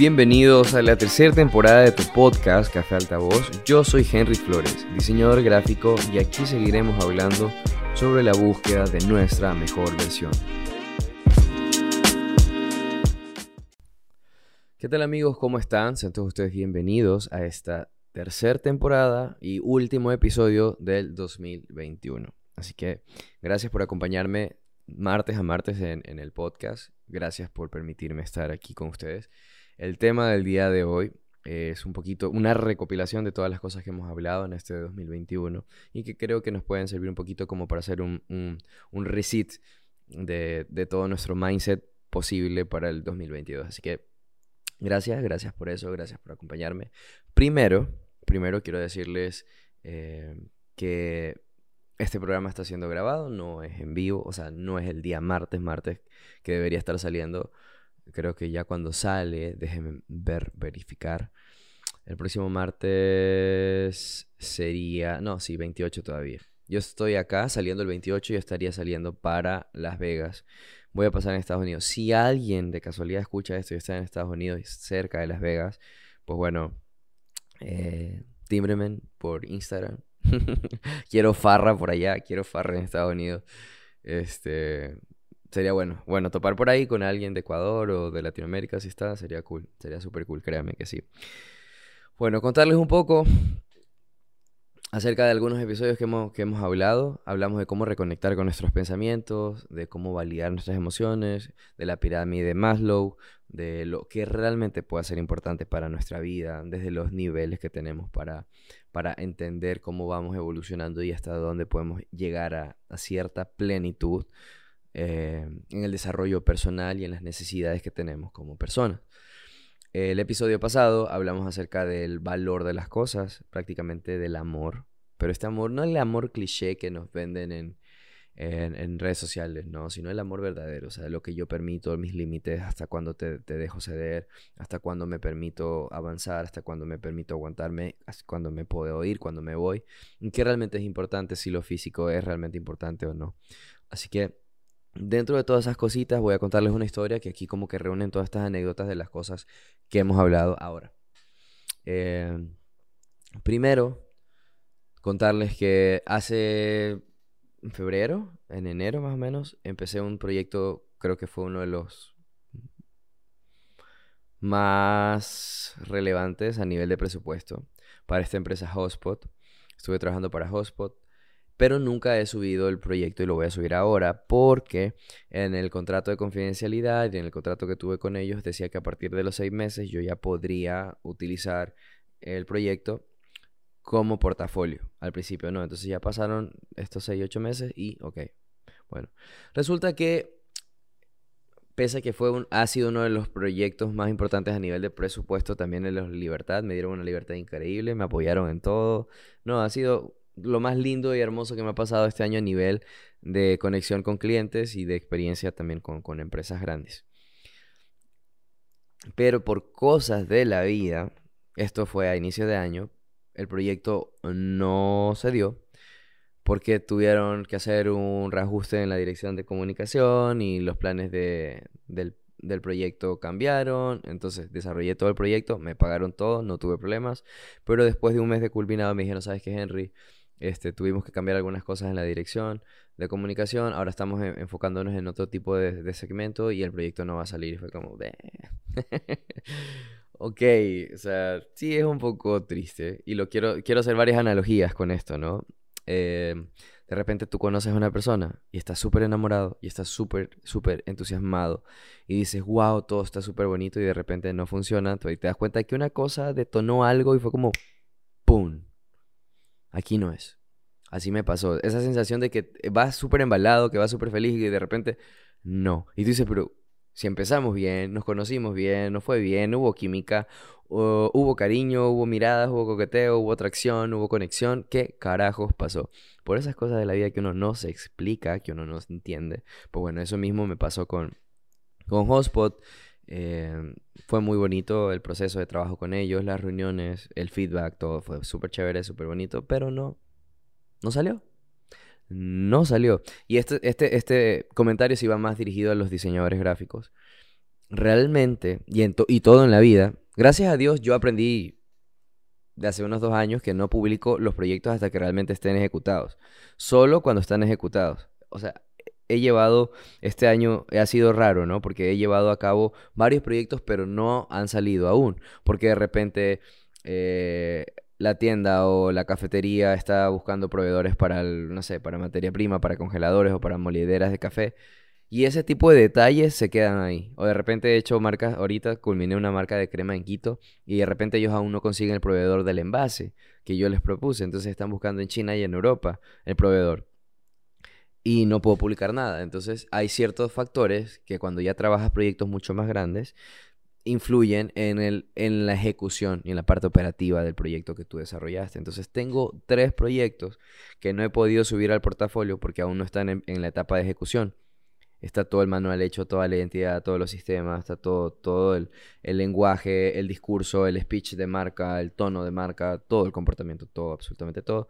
Bienvenidos a la tercera temporada de tu podcast Café Altavoz. Yo soy Henry Flores, diseñador gráfico, y aquí seguiremos hablando sobre la búsqueda de nuestra mejor versión. ¿Qué tal amigos? ¿Cómo están? Sean todos ustedes bienvenidos a esta tercera temporada y último episodio del 2021. Así que gracias por acompañarme martes a martes en, en el podcast. Gracias por permitirme estar aquí con ustedes. El tema del día de hoy es un poquito una recopilación de todas las cosas que hemos hablado en este 2021 y que creo que nos pueden servir un poquito como para hacer un, un, reset de, de, todo nuestro mindset posible para el 2022. Así que gracias, gracias por eso, gracias por acompañarme. Primero, primero quiero decirles eh, que este programa está siendo grabado, no es en vivo, o sea, no es el día martes, martes que debería estar saliendo Creo que ya cuando sale, déjenme ver, verificar. El próximo martes sería, no, sí, 28 todavía. Yo estoy acá saliendo el 28 y estaría saliendo para Las Vegas. Voy a pasar en Estados Unidos. Si alguien de casualidad escucha esto y está en Estados Unidos cerca de Las Vegas, pues bueno, eh, por Instagram. quiero farra por allá, quiero farra en Estados Unidos. Este, Sería bueno. Bueno, topar por ahí con alguien de Ecuador o de Latinoamérica, si está, sería cool. Sería súper cool, créanme que sí. Bueno, contarles un poco acerca de algunos episodios que hemos, que hemos hablado. Hablamos de cómo reconectar con nuestros pensamientos, de cómo validar nuestras emociones, de la pirámide de Maslow, de lo que realmente puede ser importante para nuestra vida, desde los niveles que tenemos para, para entender cómo vamos evolucionando y hasta dónde podemos llegar a, a cierta plenitud eh, en el desarrollo personal y en las necesidades que tenemos como personas. El episodio pasado hablamos acerca del valor de las cosas, prácticamente del amor, pero este amor no el amor cliché que nos venden en, en, redes sociales, no, sino el amor verdadero, o sea, lo que yo permito, mis límites, hasta cuando te, te, dejo ceder, hasta cuando me permito avanzar, hasta cuando me permito aguantarme, hasta cuando me puedo ir, cuando me voy, y qué realmente es importante, si lo físico es realmente importante o no. Así que Dentro de todas esas cositas voy a contarles una historia que aquí como que reúnen todas estas anécdotas de las cosas que hemos hablado ahora. Eh, primero, contarles que hace febrero, en enero más o menos, empecé un proyecto, creo que fue uno de los más relevantes a nivel de presupuesto para esta empresa Hotspot. Estuve trabajando para Hotspot pero nunca he subido el proyecto y lo voy a subir ahora porque en el contrato de confidencialidad y en el contrato que tuve con ellos decía que a partir de los seis meses yo ya podría utilizar el proyecto como portafolio. Al principio no, entonces ya pasaron estos seis, ocho meses y ok. Bueno, resulta que pese a que fue un, ha sido uno de los proyectos más importantes a nivel de presupuesto, también en la libertad, me dieron una libertad increíble, me apoyaron en todo. No, ha sido lo más lindo y hermoso que me ha pasado este año a nivel de conexión con clientes y de experiencia también con, empresas grandes. Pero por cosas de la vida, esto fue a inicio de año, el proyecto no se dio porque tuvieron que hacer un reajuste en la dirección de comunicación y los planes del, del, proyecto cambiaron. Entonces desarrollé todo el proyecto, me pagaron todo, no tuve problemas. Pero después de un mes de culminado me dijeron, ¿sabes qué, Henry? Este, tuvimos que cambiar algunas cosas en la dirección de comunicación. Ahora estamos enfocándonos en otro tipo de, segmento y el proyecto no va a salir. Fue como, ok, o sea, sí es un poco triste. Y lo quiero, quiero hacer varias analogías con esto, ¿no? Eh, de repente tú conoces a una persona y estás súper enamorado y estás súper, súper entusiasmado y dices, wow, todo está súper bonito y de repente no funciona. Y te das cuenta que una cosa detonó algo y fue como, ¡pum! aquí no es. Así me pasó. Esa sensación de que vas súper embalado, que vas súper feliz y de repente no. Y tú dices, pero si empezamos bien, nos conocimos bien, nos fue bien, hubo química, hubo cariño, hubo miradas, hubo coqueteo, hubo atracción, hubo conexión, ¿qué carajos pasó? Por esas cosas de la vida que uno no se explica, que uno no se entiende. Pues bueno, eso mismo me pasó con, con Hotspot. Eh, fue muy bonito el proceso de trabajo con ellos, las reuniones, el feedback, todo fue súper chévere, súper bonito, pero no, no salió. No salió. Y este, este, este comentario se iba más dirigido a los diseñadores gráficos. realmente, y, en todo en la vida, gracias a Dios yo aprendí de hace unos dos años que no publico los proyectos hasta que realmente estén ejecutados. Solo cuando están ejecutados. O sea, he llevado, este año ha sido raro, ¿no? Porque he llevado a cabo varios proyectos, pero no han salido aún. Porque de repente eh, la tienda o la cafetería está buscando proveedores para, no sé, para materia prima, para congeladores o para molideras de café. Y ese tipo de detalles se quedan ahí. O de repente he hecho marcas, ahorita culminé una marca de crema en Quito y de repente ellos aún no consiguen el proveedor del envase que yo les propuse. Entonces están buscando en China y en Europa el proveedor. Y no puedo publicar nada. Entonces hay ciertos factores que cuando ya trabajas proyectos mucho más grandes, influyen en, el, en la ejecución y en la parte operativa del proyecto que tú desarrollaste. Entonces tengo tres proyectos que no he podido subir al portafolio porque aún no están en, la etapa de ejecución. Está todo el manual hecho, toda la identidad, todos los sistemas, está todo, todo el, el lenguaje, el discurso, el speech de marca, el tono de marca, todo el comportamiento, todo, absolutamente todo.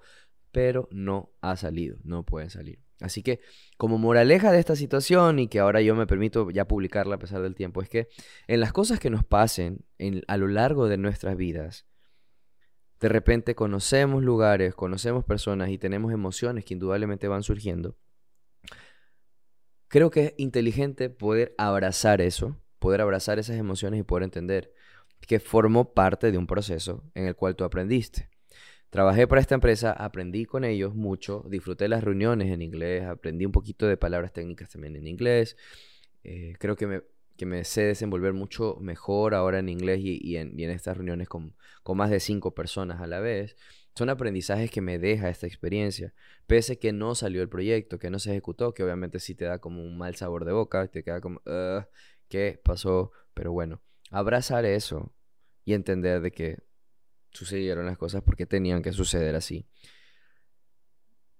Pero no ha salido, no pueden salir. Así que como moraleja de esta situación y que ahora yo me permito ya publicarla a pesar del tiempo, es que en las cosas que nos pasen a lo largo de nuestras vidas, de repente conocemos lugares, conocemos personas y tenemos emociones que indudablemente van surgiendo. Creo que es inteligente poder abrazar eso, poder abrazar esas emociones y poder entender que formó parte de un proceso en el cual tú aprendiste. Trabajé para esta empresa, aprendí con ellos mucho, disfruté las reuniones en inglés, aprendí un poquito de palabras técnicas también en inglés. Eh, creo que me, que me sé desenvolver mucho mejor ahora en inglés y, en, estas reuniones con, con, más de cinco personas a la vez. Son aprendizajes que me deja esta experiencia, pese que no salió el proyecto, que no se ejecutó, que obviamente sí te da como un mal sabor de boca, te queda como, ¿qué pasó? Pero bueno, abrazar eso y entender de que sucedieron las cosas porque tenían que suceder así.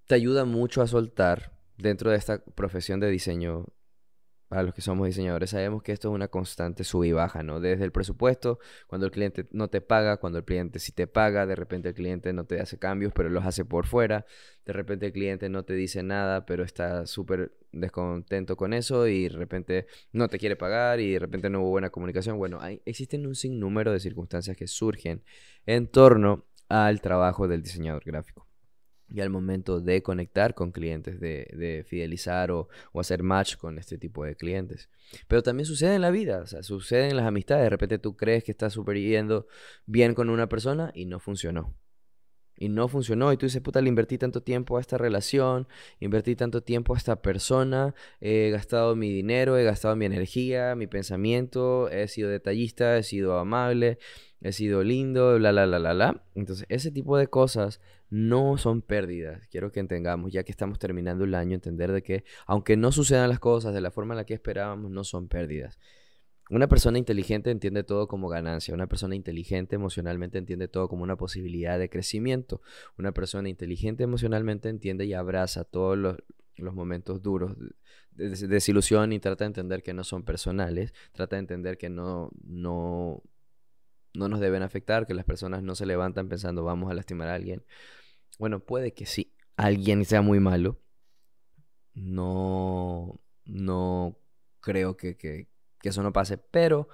Te ayuda mucho a soltar dentro de esta profesión de diseño. Para los que somos diseñadores sabemos que esto es una constante sub y baja, ¿no? Desde el presupuesto, cuando el cliente no te paga, cuando el cliente sí te paga, de repente el cliente no te hace cambios, pero los hace por fuera, de repente el cliente no te dice nada, pero está súper descontento con eso y de repente no te quiere pagar y de repente no hubo buena comunicación. Bueno, hay, existen un sinnúmero de circunstancias que surgen en torno al trabajo del diseñador gráfico y al momento de conectar con clientes, de, fidelizar o, o, hacer match con este tipo de clientes. Pero también sucede en la vida, o sea, sucede en las amistades. De repente tú crees que estás super yendo bien con una persona y no funcionó y no funcionó. Y tú dices, puta, le invertí tanto tiempo a esta relación, invertí tanto tiempo a esta persona, he gastado mi dinero, he gastado mi energía, mi pensamiento, he sido detallista, he sido amable, he sido lindo, bla, bla, bla, bla, bla. Entonces, ese tipo de cosas no son pérdidas. Quiero que entendamos, ya que estamos terminando el año, entender de que, aunque no sucedan las cosas de la forma en la que esperábamos, no son pérdidas. Una persona inteligente entiende todo como ganancia. Una persona inteligente emocionalmente entiende todo como una posibilidad de crecimiento. Una persona inteligente emocionalmente entiende y abraza todos los, momentos duros de, desilusión y trata de entender que no son personales. Trata de entender que no, no, no nos deben afectar, que las personas no se levantan pensando vamos a lastimar a alguien. Bueno, puede que sí, alguien sea muy malo. No, no creo que, que eso no pase, pero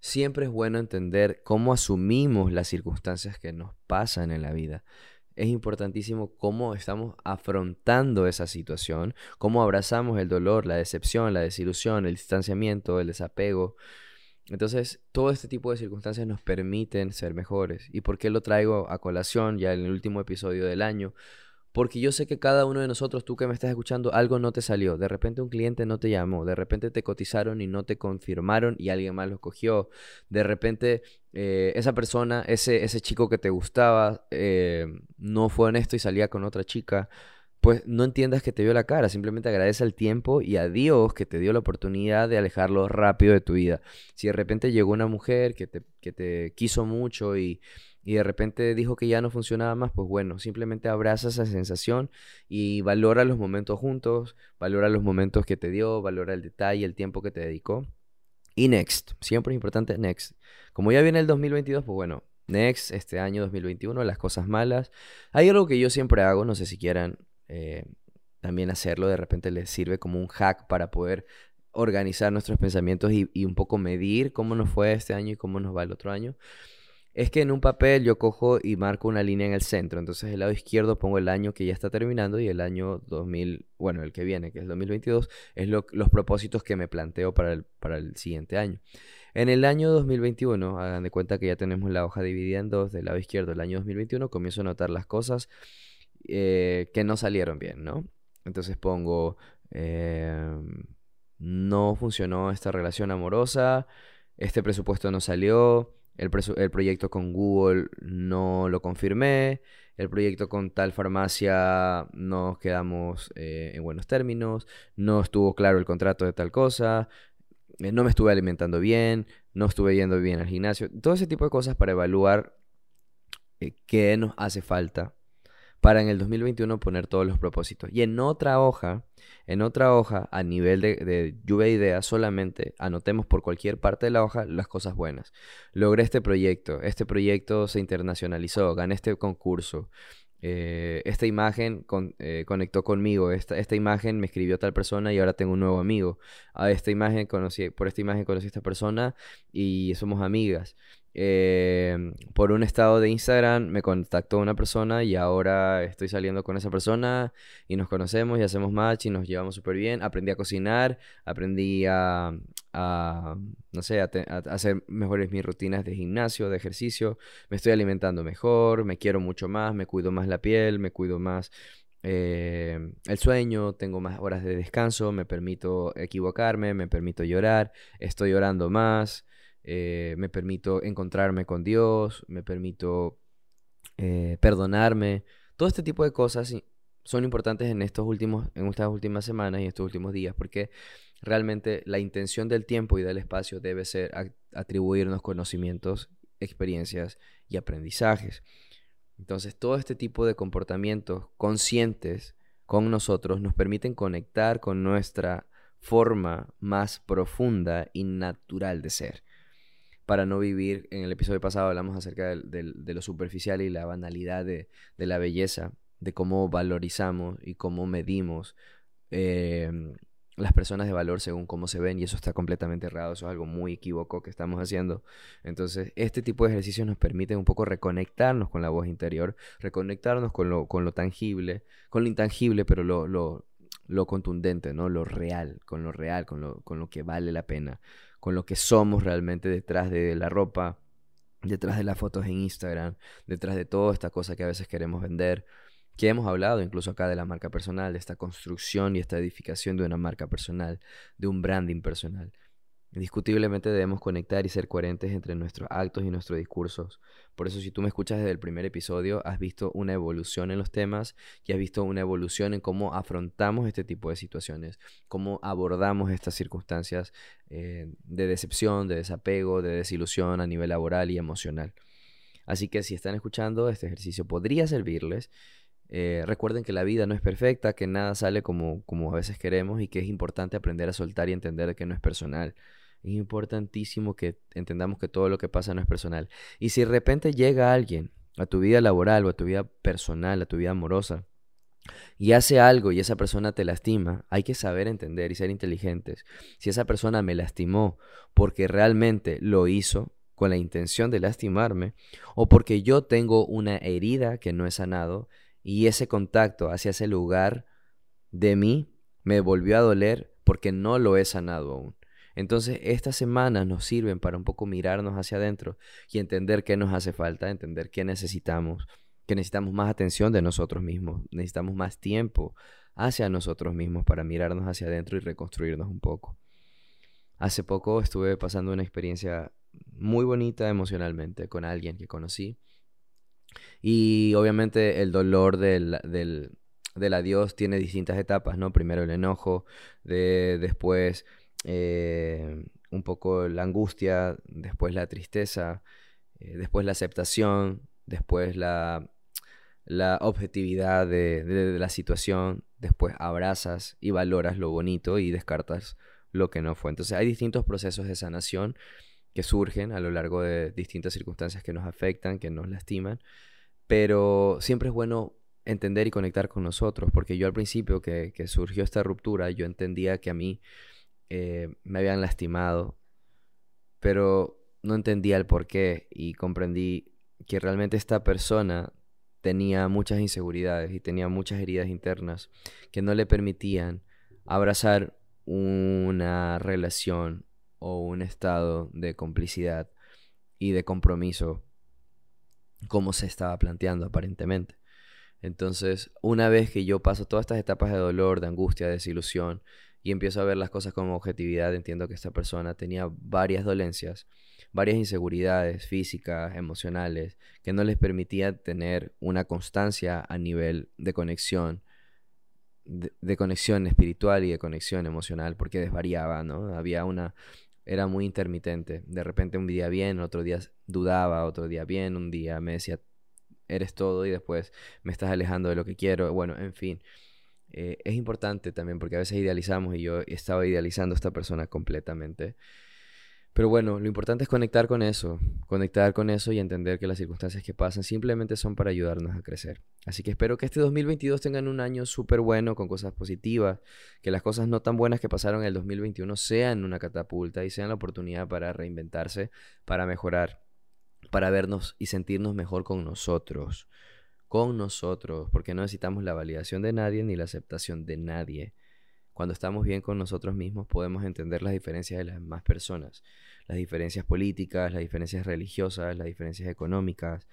siempre es bueno entender cómo asumimos las circunstancias que nos pasan en la vida. Es importantísimo cómo estamos afrontando esa situación, cómo abrazamos el dolor, la decepción, la desilusión, el distanciamiento, el desapego. Entonces, todo este tipo de circunstancias nos permiten ser mejores. ¿Y por qué lo traigo a colación ya en el último episodio del año? Porque yo sé que cada uno de nosotros, tú que me estás escuchando, algo no te salió. De repente un cliente no te llamó. De repente te cotizaron y no te confirmaron y alguien más lo cogió. De repente eh, esa persona, ese, ese chico que te gustaba, eh, no fue honesto y salía con otra chica. Pues no entiendas que te dio la cara. Simplemente agradece el tiempo y a Dios que te dio la oportunidad de alejarlo rápido de tu vida. Si de repente llegó una mujer que te, que te quiso mucho y y de repente dijo que ya no funcionaba más, pues bueno, simplemente abraza esa sensación y valora los momentos juntos, valora los momentos que te dio, valora el detalle, el tiempo que te dedicó. Y next, siempre es importante next. Como ya viene el 2022, pues bueno, next, este año 2021, las cosas malas. Hay algo que yo siempre hago, no sé si quieran eh, también hacerlo, de repente les sirve como un hack para poder organizar nuestros pensamientos y, un poco medir cómo nos fue este año y cómo nos va el otro año, es que en un papel yo cojo y marco una línea en el centro. Entonces, el lado izquierdo pongo el año que ya está terminando y el año 2000, bueno, el que viene, que es 2022, es los propósitos que me planteo para el, para el siguiente año. En el año 2021, hagan de cuenta que ya tenemos la hoja dividida en dos, del lado izquierdo, el año 2021, comienzo a notar las cosas eh, que no salieron bien, ¿no? Entonces pongo, em, no funcionó esta relación amorosa, este presupuesto no salió, el, proyecto con Google no lo confirmé, el proyecto con tal farmacia nos quedamos eh, en buenos términos, no estuvo claro el contrato de tal cosa, eh, no me estuve alimentando bien, no estuve yendo bien al gimnasio, todo ese tipo de cosas para evaluar qué nos hace falta para en el 2021 poner todos los propósitos. Y en otra hoja, en otra hoja, a nivel de, lluvia de ideas, solamente anotemos por cualquier parte de la hoja las cosas buenas. Logré este proyecto, este proyecto se internacionalizó, gané este concurso, eh, esta imagen eh, conectó conmigo, esta, esta, imagen me escribió tal persona y ahora tengo un nuevo amigo. A esta imagen conocí, por esta imagen conocí a esta persona y somos amigas. Em, por un estado de Instagram me contactó una persona y ahora estoy saliendo con esa persona y nos conocemos y hacemos match y nos llevamos súper bien. Aprendí a cocinar, aprendí a, no sé, a, hacer mejores mis rutinas de gimnasio, de ejercicio. Me estoy alimentando mejor, me quiero mucho más, me cuido más la piel, me cuido más em, el sueño, tengo más horas de descanso, me permito equivocarme, me permito llorar, estoy llorando más. Eh, me permito encontrarme con Dios, me permito eh, perdonarme. Todo este tipo de cosas son importantes en, estos últimos, en estas últimas semanas y estos últimos días, porque realmente la intención del tiempo y del espacio debe ser atribuirnos conocimientos, experiencias y aprendizajes. Entonces, todo este tipo de comportamientos conscientes con nosotros nos permiten conectar con nuestra forma más profunda y natural de ser para no vivir. En el episodio pasado hablamos acerca de, lo superficial y la banalidad de, la belleza, de cómo valorizamos y cómo medimos em, las personas de valor según cómo se ven y eso está completamente errado, eso es algo muy equívoco que estamos haciendo. Entonces, este tipo de ejercicios nos permiten un poco reconectarnos con la voz interior, reconectarnos con lo, con lo tangible, con lo intangible, pero lo, lo, lo contundente, ¿no? Lo real, con lo real, con lo, con lo que vale la pena con lo que somos realmente detrás de la ropa, detrás de las fotos en Instagram, detrás de toda esta cosa que a veces queremos vender, que hemos hablado incluso acá de la marca personal, de esta construcción y esta edificación de una marca personal, de un branding personal. Indiscutiblemente debemos conectar y ser coherentes entre nuestros actos y nuestros discursos. Por eso si tú me escuchas desde el primer episodio, has visto una evolución en los temas y has visto una evolución en cómo afrontamos este tipo de situaciones, cómo abordamos estas circunstancias eh, de decepción, de desapego, de desilusión a nivel laboral y emocional. Así que si están escuchando, este ejercicio podría servirles. Eh, recuerden que la vida no es perfecta, que nada sale como, como a veces queremos y que es importante aprender a soltar y entender que no es personal. Es importantísimo que entendamos que todo lo que pasa no es personal. Y si de repente llega alguien a tu vida laboral o a tu vida personal, a tu vida amorosa, y hace algo y esa persona te lastima, hay que saber entender y ser inteligentes. Si esa persona me lastimó porque realmente lo hizo con la intención de lastimarme, o porque yo tengo una herida que no he sanado y ese contacto hacia ese lugar de mí me volvió a doler porque no lo he sanado aún. Entonces, estas semanas nos sirven para un poco mirarnos hacia adentro y entender qué nos hace falta, entender qué necesitamos, que necesitamos más atención de nosotros mismos, necesitamos más tiempo hacia nosotros mismos para mirarnos hacia adentro y reconstruirnos un poco. Hace poco estuve pasando una experiencia muy bonita emocionalmente con alguien que conocí y obviamente el dolor del, del, adiós tiene distintas etapas, ¿no? Primero el enojo, de, después eh, un poco la angustia, después la tristeza, eh, después la aceptación, después la, la objetividad de, la situación, después abrazas y valoras lo bonito y descartas lo que no fue. Entonces hay distintos procesos de sanación que surgen a lo largo de distintas circunstancias que nos afectan, que nos lastiman, pero siempre es bueno entender y conectar con nosotros, porque yo al principio que, que surgió esta ruptura, yo entendía que a mí eh, me habían lastimado, pero no entendía el por qué y comprendí que realmente esta persona tenía muchas inseguridades y tenía muchas heridas internas que no le permitían abrazar una relación o un estado de complicidad y de compromiso como se estaba planteando aparentemente. Entonces, una vez que yo paso todas estas etapas de dolor, de angustia, de desilusión, y empiezo a ver las cosas con objetividad, entiendo que esta persona tenía varias dolencias, varias inseguridades físicas, emocionales, que no les permitía tener una constancia a nivel de conexión, de, conexión espiritual y de conexión emocional, porque desvariaba, ¿no? Había una, era muy intermitente. De repente un día bien, otro día dudaba, otro día bien, un día me decía, eres todo y después me estás alejando de lo que quiero. Bueno, en fin. Eh, es importante también porque a veces idealizamos y yo estaba idealizando a esta persona completamente. Pero bueno, lo importante es conectar con eso, conectar con eso y entender que las circunstancias que pasan simplemente son para ayudarnos a crecer. Así que espero que este 2022 tengan un año súper bueno, con cosas positivas, que las cosas no tan buenas que pasaron en el 2021 sean una catapulta y sean la oportunidad para reinventarse, para mejorar, para vernos y sentirnos mejor con nosotros, con nosotros, porque no necesitamos la validación de nadie ni la aceptación de nadie. Cuando estamos bien con nosotros mismos podemos entender las diferencias de las demás personas, las diferencias políticas, las diferencias religiosas, las diferencias económicas.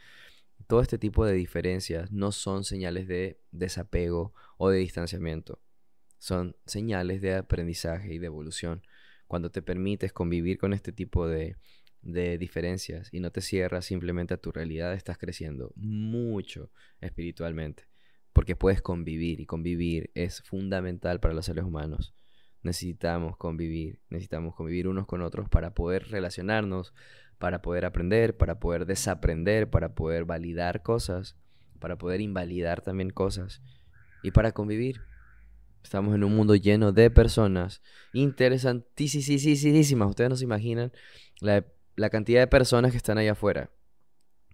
Todo este tipo de diferencias no son señales de desapego o de distanciamiento, son señales de aprendizaje y de evolución. Cuando te permites convivir con este tipo de, de diferencias y no te cierras simplemente a tu realidad, estás creciendo mucho espiritualmente porque puedes convivir y convivir es fundamental para los seres humanos. Necesitamos convivir, necesitamos convivir unos con otros para poder relacionarnos, para poder aprender, para poder desaprender, para poder validar cosas, para poder invalidar también cosas y para convivir. Estamos en un mundo lleno de personas interesantísimas. Ustedes no se imaginan la, la cantidad de personas que están allá afuera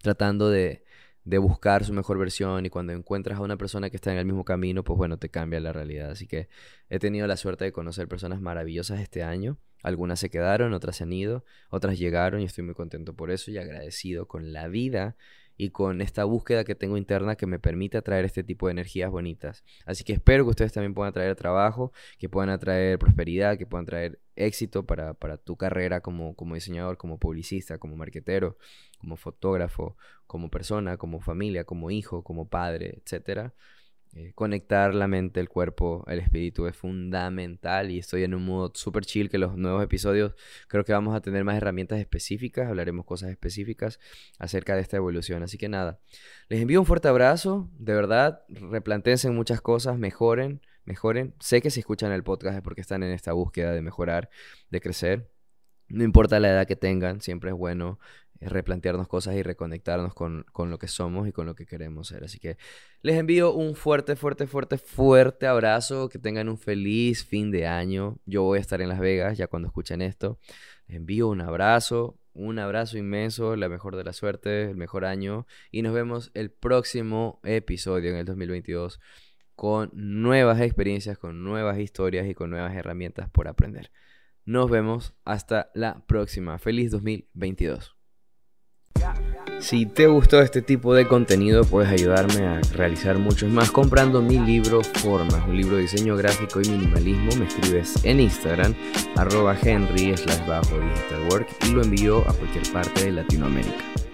tratando de, de buscar su mejor versión y cuando encuentras a una persona que está en el mismo camino, pues bueno, te cambia la realidad. Así que he tenido la suerte de conocer personas maravillosas este año. Algunas se quedaron, otras se han ido, otras llegaron y estoy muy contento por eso y agradecido con la vida y con esta búsqueda que tengo interna que me permite atraer este tipo de energías bonitas. Así que espero que ustedes también puedan atraer trabajo, que puedan atraer prosperidad, que puedan traer éxito para, tu carrera como, como diseñador, como publicista, como marquetero, como fotógrafo, como persona, como familia, como hijo, como padre, etcétera. Eh, conectar la mente, el cuerpo, el espíritu es fundamental y estoy en un modo super chill que los nuevos episodios creo que vamos a tener más herramientas específicas, hablaremos cosas específicas acerca de esta evolución. Así que nada, les envío un fuerte abrazo, de verdad, replantense muchas cosas, mejoren, mejoren. Sé que si escuchan el podcast es porque están en esta búsqueda de mejorar, de crecer. No importa la edad que tengan, siempre es bueno replantearnos cosas y reconectarnos con, lo que somos y con lo que queremos ser. Así que les envío un fuerte, fuerte, fuerte, fuerte abrazo. Que tengan un feliz fin de año. Yo voy a estar en Las Vegas ya cuando escuchen esto. Les envío un abrazo, un abrazo inmenso, la mejor de la suerte, el mejor año. Y nos vemos el próximo episodio en el 2022 con nuevas experiencias, con nuevas historias y con nuevas herramientas por aprender. Nos vemos hasta la próxima. Feliz 2022. Si te gustó este tipo de contenido, puedes ayudarme a realizar muchos más comprando mi libro Formas, un libro de diseño gráfico y minimalismo. Me escribes en Instagram, arroba henry slash bajo digital work y lo envío a cualquier parte de Latinoamérica.